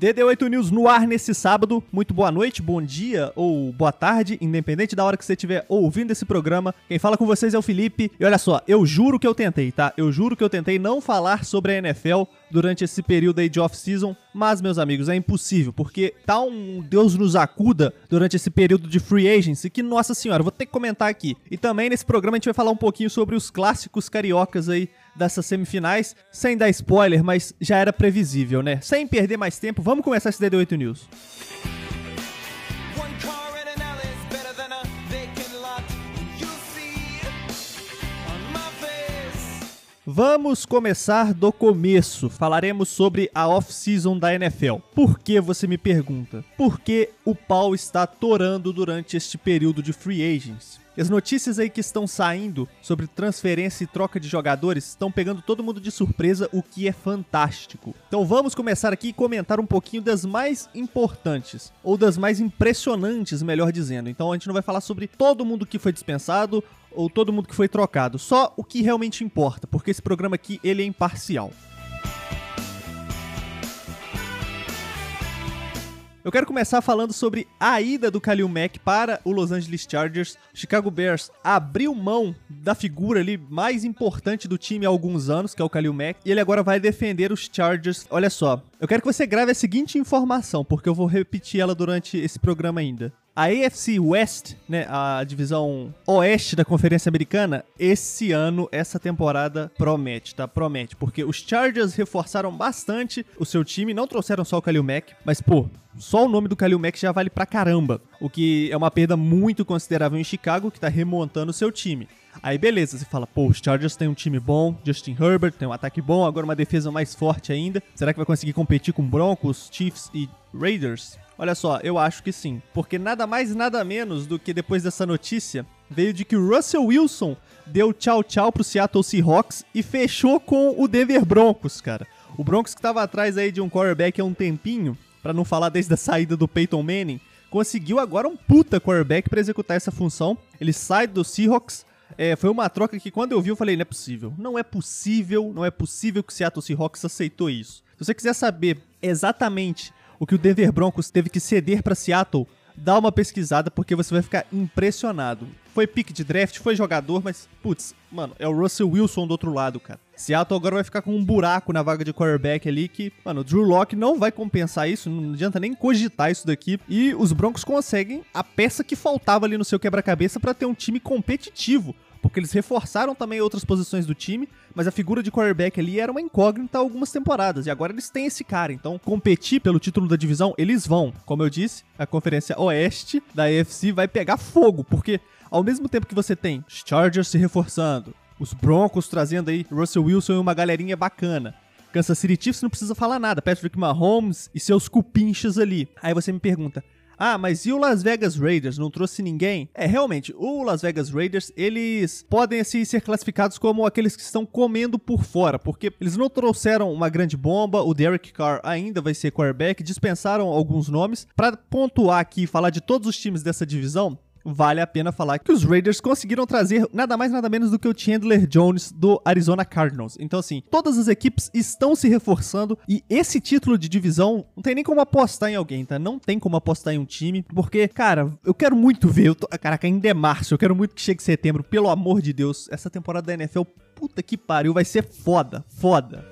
DD8 News no ar nesse sábado. Muito boa noite, bom dia ou boa tarde, independente da hora que você estiver ouvindo esse programa. Quem fala com vocês é o Felipe. E olha só, eu juro que eu tentei, tá? Eu juro que eu tentei não falar sobre a NFL durante esse período aí de off-season, mas, meus amigos, é impossível, porque tá um Deus nos acuda durante esse período de free agency que, nossa senhora, vou ter que comentar aqui. E também nesse programa a gente vai falar um pouquinho sobre os clássicos cariocas aí dessas semifinais, sem dar spoiler, mas já era previsível, né? Sem perder mais tempo, vamos começar esse DD8 News. Vamos começar do começo. Falaremos sobre a off-season da NFL. Por que você me pergunta? Porque o pau está torando durante este período de free agents. As notícias aí que estão saindo sobre transferência e troca de jogadores estão pegando todo mundo de surpresa, o que é fantástico. Então vamos começar aqui e comentar um pouquinho das mais importantes, ou das mais impressionantes, melhor dizendo. Então a gente não vai falar sobre todo mundo que foi dispensado ou todo mundo que foi trocado, só o que realmente importa, porque esse programa aqui ele é imparcial. Eu quero começar falando sobre a ida do Kalil Mack para o Los Angeles Chargers. Chicago Bears abriu mão da figura ali mais importante do time há alguns anos, que é o Kalil Mack, e ele agora vai defender os Chargers. Olha só, eu quero que você grave a seguinte informação, porque eu vou repetir ela durante esse programa ainda. A AFC West, né, a divisão oeste da Conferência Americana, esse ano, essa temporada promete, tá? Promete, porque os Chargers reforçaram bastante o seu time, não trouxeram só o Kalil Mack, mas pô, só o nome do Kalil Mack já vale pra caramba, o que é uma perda muito considerável em Chicago, que tá remontando o seu time. Aí beleza, você fala, pô, os Chargers têm um time bom, Justin Herbert tem um ataque bom, agora uma defesa mais forte ainda. Será que vai conseguir competir com Broncos, Chiefs e Raiders? Olha só, eu acho que sim. Porque nada mais e nada menos do que depois dessa notícia veio de que o Russell Wilson deu tchau tchau pro Seattle Seahawks e fechou com o Denver Broncos, cara. O Broncos que tava atrás aí de um quarterback há um tempinho, para não falar desde a saída do Peyton Manning, conseguiu agora um puta quarterback para executar essa função. Ele sai do Seahawks. É, foi uma troca que quando eu vi eu falei, não é possível. Não é possível, não é possível que o Seattle Seahawks aceitou isso. Se você quiser saber exatamente o que o Denver Broncos teve que ceder para Seattle, dá uma pesquisada porque você vai ficar impressionado. Foi pick de draft, foi jogador, mas, putz, mano, é o Russell Wilson do outro lado, cara. Seattle agora vai ficar com um buraco na vaga de quarterback ali que, mano, o Drew Locke não vai compensar isso, não adianta nem cogitar isso daqui. E os Broncos conseguem a peça que faltava ali no seu quebra-cabeça para ter um time competitivo porque eles reforçaram também outras posições do time, mas a figura de quarterback ali era uma incógnita há algumas temporadas, e agora eles têm esse cara, então competir pelo título da divisão, eles vão. Como eu disse, a conferência oeste da AFC vai pegar fogo, porque ao mesmo tempo que você tem os Chargers se reforçando, os Broncos trazendo aí Russell Wilson e uma galerinha bacana, Kansas City Chiefs não precisa falar nada, Patrick Mahomes e seus cupinchas ali. Aí você me pergunta, ah, mas e o Las Vegas Raiders? Não trouxe ninguém? É, realmente, o Las Vegas Raiders, eles podem assim ser classificados como aqueles que estão comendo por fora, porque eles não trouxeram uma grande bomba, o Derek Carr ainda vai ser quarterback, dispensaram alguns nomes. Para pontuar aqui e falar de todos os times dessa divisão, vale a pena falar que os Raiders conseguiram trazer nada mais nada menos do que o Chandler Jones do Arizona Cardinals. Então assim, todas as equipes estão se reforçando e esse título de divisão não tem nem como apostar em alguém, tá? Não tem como apostar em um time, porque, cara, eu quero muito ver, eu tô, caraca, ainda é março, eu quero muito que chegue setembro, pelo amor de Deus, essa temporada da NFL, puta que pariu, vai ser foda, foda.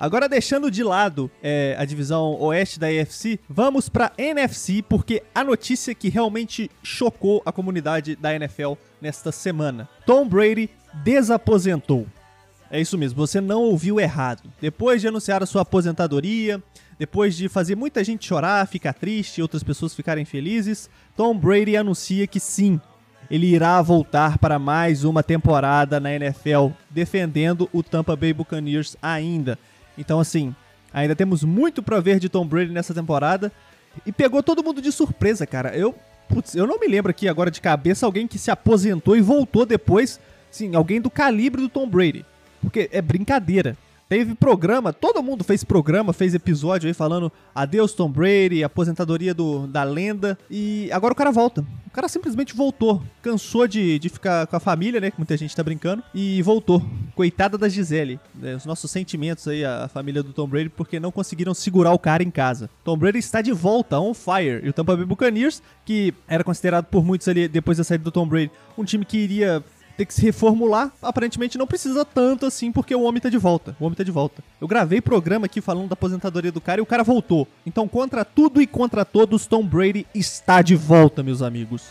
Agora, deixando de lado é, a divisão oeste da AFC, vamos para NFC, porque a notícia que realmente chocou a comunidade da NFL nesta semana: Tom Brady desaposentou. É isso mesmo, você não ouviu errado. Depois de anunciar a sua aposentadoria, depois de fazer muita gente chorar, ficar triste e outras pessoas ficarem felizes, Tom Brady anuncia que sim, ele irá voltar para mais uma temporada na NFL, defendendo o Tampa Bay Buccaneers ainda. Então, assim, ainda temos muito para ver de Tom Brady nessa temporada. E pegou todo mundo de surpresa, cara. Eu putz, eu não me lembro aqui agora de cabeça alguém que se aposentou e voltou depois, sim, alguém do calibre do Tom Brady. Porque é brincadeira. Teve programa, todo mundo fez programa, fez episódio aí falando adeus Tom Brady, aposentadoria do, da lenda. E agora o cara volta. O cara simplesmente voltou. Cansou de, de ficar com a família, né? Que muita gente tá brincando. E voltou. Coitada da Gisele. Né, os nossos sentimentos aí, a família do Tom Brady, porque não conseguiram segurar o cara em casa. Tom Brady está de volta, on fire. E o Tampa Bay Buccaneers, que era considerado por muitos ali, depois da saída do Tom Brady, um time que iria ter que se reformular. Aparentemente não precisa tanto assim, porque o homem tá de volta. O homem tá de volta. Eu gravei programa aqui falando da aposentadoria do cara e o cara voltou. Então, contra tudo e contra todos, Tom Brady está de volta, meus amigos.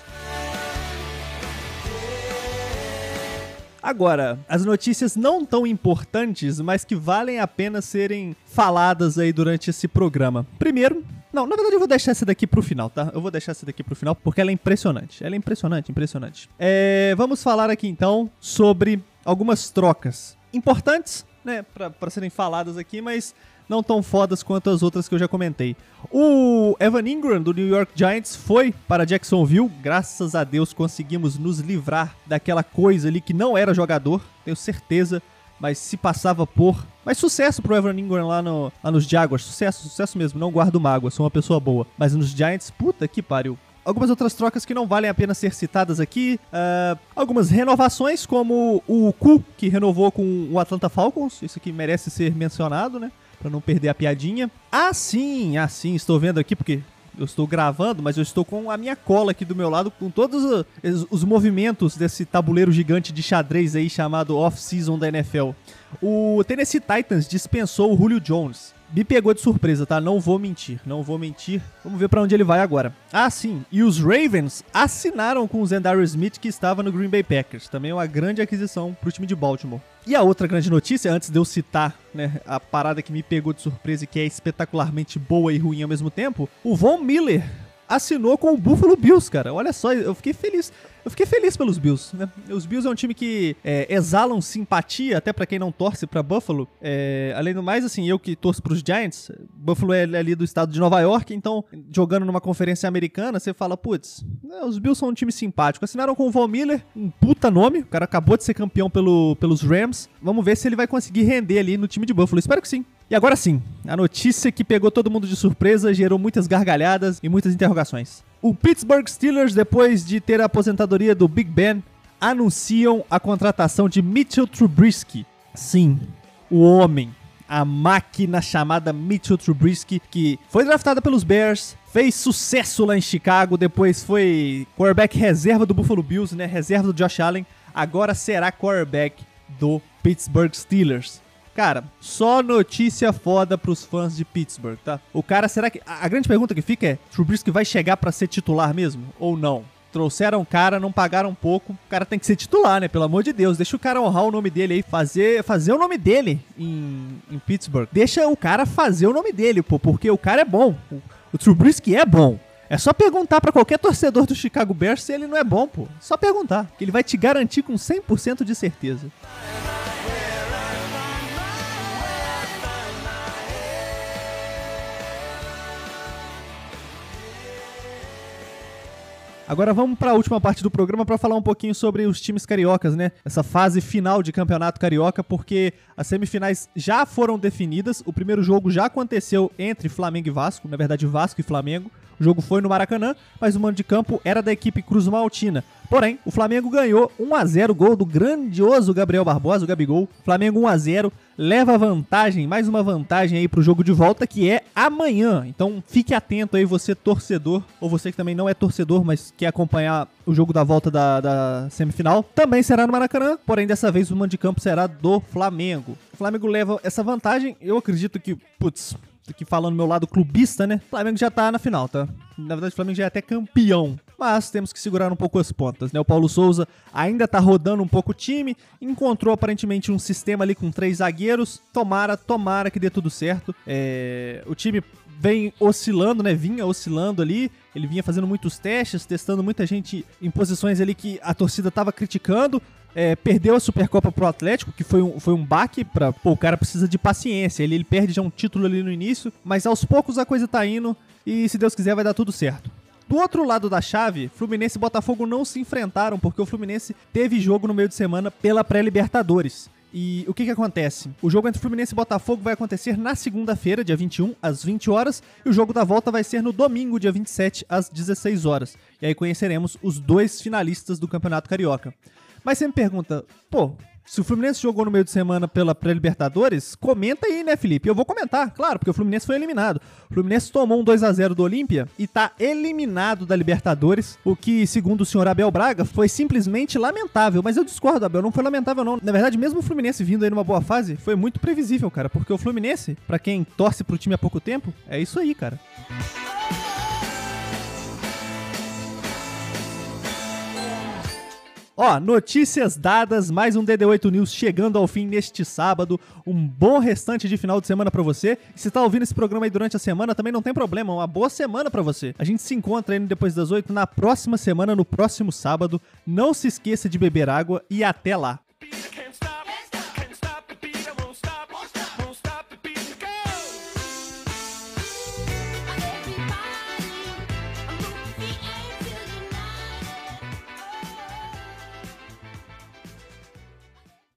Agora, as notícias não tão importantes, mas que valem a pena serem faladas aí durante esse programa. Primeiro, não, na verdade eu vou deixar essa daqui pro final, tá? Eu vou deixar essa daqui pro final porque ela é impressionante. Ela é impressionante, impressionante. É, vamos falar aqui então sobre algumas trocas importantes, né, pra, pra serem faladas aqui, mas não tão fodas quanto as outras que eu já comentei. O Evan Ingram do New York Giants foi para Jacksonville. Graças a Deus conseguimos nos livrar daquela coisa ali que não era jogador, tenho certeza mas se passava por. Mas sucesso pro Evan Ingram lá, no, lá nos Jaguars. Sucesso, sucesso mesmo. Não guardo mágoa, sou uma pessoa boa. Mas nos Giants, puta que pariu. Algumas outras trocas que não valem a pena ser citadas aqui. Uh, algumas renovações, como o Ku, que renovou com o Atlanta Falcons. Isso aqui merece ser mencionado, né? Pra não perder a piadinha. Ah, sim, ah, sim, estou vendo aqui porque eu estou gravando, mas eu estou com a minha cola aqui do meu lado, com todos os, os movimentos desse tabuleiro gigante de xadrez aí chamado Off-Season da NFL. O Tennessee Titans dispensou o Julio Jones me pegou de surpresa, tá? Não vou mentir, não vou mentir. Vamos ver para onde ele vai agora. Ah, sim. E os Ravens assinaram com o Zendaro Smith que estava no Green Bay Packers. Também é uma grande aquisição pro time de Baltimore. E a outra grande notícia, antes de eu citar, né, a parada que me pegou de surpresa e que é espetacularmente boa e ruim ao mesmo tempo, o Von Miller assinou com o Buffalo Bills, cara. Olha só, eu fiquei feliz. Eu fiquei feliz pelos Bills, né? Os Bills é um time que é, exalam simpatia, até para quem não torce para Buffalo. É, além do mais, assim, eu que torço pros Giants, Buffalo é ali do estado de Nova York, então, jogando numa conferência americana, você fala, putz, né, os Bills são um time simpático. Assinaram com o Von Miller, um puta nome, o cara acabou de ser campeão pelo, pelos Rams. Vamos ver se ele vai conseguir render ali no time de Buffalo. Espero que sim. E agora sim, a notícia que pegou todo mundo de surpresa gerou muitas gargalhadas e muitas interrogações. O Pittsburgh Steelers, depois de ter a aposentadoria do Big Ben, anunciam a contratação de Mitchell Trubisky. Sim, o homem, a máquina chamada Mitchell Trubisky, que foi draftada pelos Bears, fez sucesso lá em Chicago, depois foi quarterback reserva do Buffalo Bills, né, reserva do Josh Allen, agora será quarterback do Pittsburgh Steelers. Cara, só notícia foda pros fãs de Pittsburgh, tá? O cara, será que. A grande pergunta que fica é: Trubisky vai chegar para ser titular mesmo? Ou não? Trouxeram o cara, não pagaram pouco. O cara tem que ser titular, né? Pelo amor de Deus. Deixa o cara honrar o nome dele aí. Fazer, fazer o nome dele em, em Pittsburgh. Deixa o cara fazer o nome dele, pô. Porque o cara é bom. O, o Trubisky é bom. É só perguntar para qualquer torcedor do Chicago Bears se ele não é bom, pô. Só perguntar. Que ele vai te garantir com 100% de certeza. Agora vamos para a última parte do programa para falar um pouquinho sobre os times cariocas, né? Essa fase final de campeonato carioca, porque as semifinais já foram definidas. O primeiro jogo já aconteceu entre Flamengo e Vasco, na verdade Vasco e Flamengo. O jogo foi no Maracanã, mas o mando de campo era da equipe Cruz Maltina. Porém, o Flamengo ganhou 1 a 0 gol do grandioso Gabriel Barbosa, o Gabigol. Flamengo 1 a 0 leva vantagem, mais uma vantagem aí pro jogo de volta que é amanhã. Então fique atento aí você torcedor ou você que também não é torcedor, mas quer acompanhar o jogo da volta da, da semifinal. Também será no Maracanã, porém dessa vez o mando de campo será do Flamengo. O Flamengo leva essa vantagem. Eu acredito que, putz, aqui falando meu lado clubista, né? O Flamengo já tá na final, tá? Na verdade, o Flamengo já é até campeão. Mas temos que segurar um pouco as pontas, né? O Paulo Souza ainda tá rodando um pouco o time, encontrou aparentemente um sistema ali com três zagueiros. Tomara, tomara que dê tudo certo. É... O time vem oscilando, né? Vinha oscilando ali. Ele vinha fazendo muitos testes, testando muita gente em posições ali que a torcida tava criticando. É, perdeu a Supercopa pro Atlético, que foi um, foi um baque. Pô, o cara precisa de paciência. Ele, ele perde já um título ali no início, mas aos poucos a coisa tá indo e se Deus quiser vai dar tudo certo. Do outro lado da chave, Fluminense e Botafogo não se enfrentaram porque o Fluminense teve jogo no meio de semana pela pré-Libertadores. E o que que acontece? O jogo entre Fluminense e Botafogo vai acontecer na segunda-feira, dia 21, às 20 horas, e o jogo da volta vai ser no domingo, dia 27, às 16 horas. E aí conheceremos os dois finalistas do Campeonato Carioca. Mas você me pergunta, pô, se o Fluminense jogou no meio de semana pela pré-Libertadores, comenta aí, né, Felipe? Eu vou comentar, claro, porque o Fluminense foi eliminado. O Fluminense tomou um 2 a 0 do Olímpia e tá eliminado da Libertadores, o que, segundo o senhor Abel Braga, foi simplesmente lamentável. Mas eu discordo, Abel, não foi lamentável não. Na verdade, mesmo o Fluminense vindo aí numa boa fase, foi muito previsível, cara, porque o Fluminense, para quem torce pro time há pouco tempo, é isso aí, cara. Ó, notícias dadas, mais um DD8 News chegando ao fim neste sábado. Um bom restante de final de semana para você. E se tá ouvindo esse programa aí durante a semana, também não tem problema, uma boa semana para você. A gente se encontra aí no depois das 8 na próxima semana, no próximo sábado. Não se esqueça de beber água e até lá.